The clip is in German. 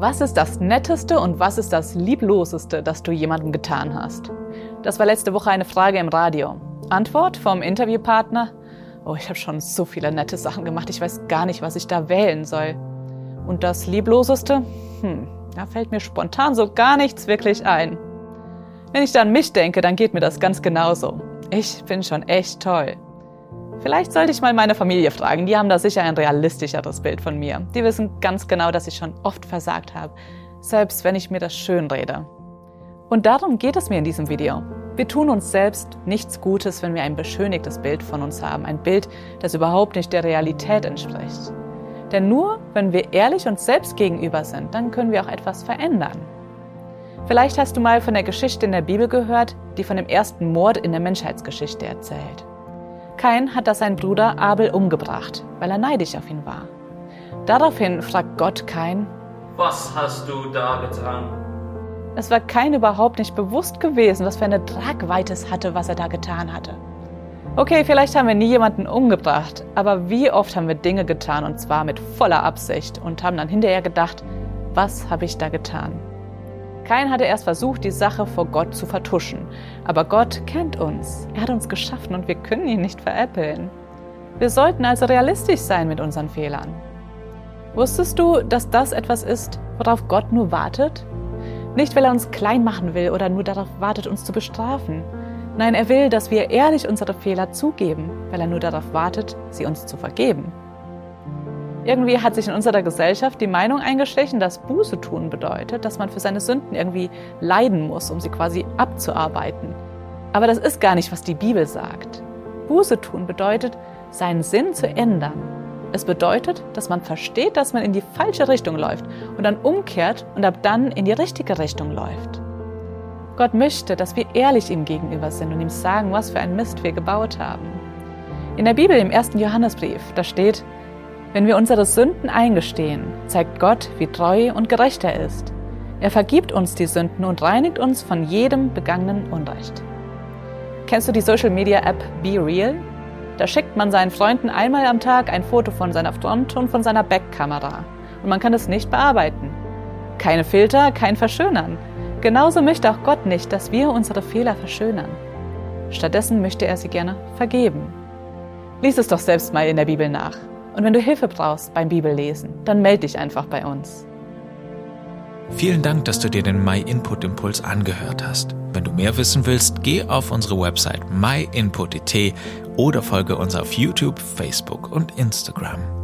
Was ist das Netteste und was ist das Liebloseste, das du jemandem getan hast? Das war letzte Woche eine Frage im Radio. Antwort vom Interviewpartner? Oh, ich habe schon so viele nette Sachen gemacht, ich weiß gar nicht, was ich da wählen soll. Und das Liebloseste? Hm, da fällt mir spontan so gar nichts wirklich ein. Wenn ich da an mich denke, dann geht mir das ganz genauso. Ich bin schon echt toll. Vielleicht sollte ich mal meine Familie fragen, die haben da sicher ein realistischeres Bild von mir. Die wissen ganz genau, dass ich schon oft versagt habe, selbst wenn ich mir das schön rede. Und darum geht es mir in diesem Video. Wir tun uns selbst nichts Gutes, wenn wir ein beschönigtes Bild von uns haben, ein Bild, das überhaupt nicht der Realität entspricht. Denn nur wenn wir ehrlich uns selbst gegenüber sind, dann können wir auch etwas verändern. Vielleicht hast du mal von der Geschichte in der Bibel gehört, die von dem ersten Mord in der Menschheitsgeschichte erzählt. Kain hat da seinen Bruder Abel umgebracht, weil er neidisch auf ihn war. Daraufhin fragt Gott Kain, Was hast du da getan? Es war Kain überhaupt nicht bewusst gewesen, was für eine Tragweite es hatte, was er da getan hatte. Okay, vielleicht haben wir nie jemanden umgebracht, aber wie oft haben wir Dinge getan und zwar mit voller Absicht und haben dann hinterher gedacht, was habe ich da getan? Kain hatte erst versucht, die Sache vor Gott zu vertuschen. Aber Gott kennt uns. Er hat uns geschaffen und wir können ihn nicht veräppeln. Wir sollten also realistisch sein mit unseren Fehlern. Wusstest du, dass das etwas ist, worauf Gott nur wartet? Nicht, weil er uns klein machen will oder nur darauf wartet, uns zu bestrafen. Nein, er will, dass wir ehrlich unsere Fehler zugeben, weil er nur darauf wartet, sie uns zu vergeben. Irgendwie hat sich in unserer Gesellschaft die Meinung eingeschlichen, dass Buße tun bedeutet, dass man für seine Sünden irgendwie leiden muss, um sie quasi abzuarbeiten. Aber das ist gar nicht, was die Bibel sagt. Buße tun bedeutet, seinen Sinn zu ändern. Es bedeutet, dass man versteht, dass man in die falsche Richtung läuft und dann umkehrt und ab dann in die richtige Richtung läuft. Gott möchte, dass wir ehrlich ihm gegenüber sind und ihm sagen, was für ein Mist wir gebaut haben. In der Bibel im ersten Johannesbrief, da steht, wenn wir unsere Sünden eingestehen, zeigt Gott, wie treu und gerecht er ist. Er vergibt uns die Sünden und reinigt uns von jedem begangenen Unrecht. Kennst du die Social Media App Be Real? Da schickt man seinen Freunden einmal am Tag ein Foto von seiner Front und von seiner Backkamera. Und man kann es nicht bearbeiten. Keine Filter, kein Verschönern. Genauso möchte auch Gott nicht, dass wir unsere Fehler verschönern. Stattdessen möchte er sie gerne vergeben. Lies es doch selbst mal in der Bibel nach. Und wenn du Hilfe brauchst beim Bibellesen, dann melde dich einfach bei uns. Vielen Dank, dass du dir den My Input Impuls angehört hast. Wenn du mehr wissen willst, geh auf unsere Website myinput.it oder folge uns auf YouTube, Facebook und Instagram.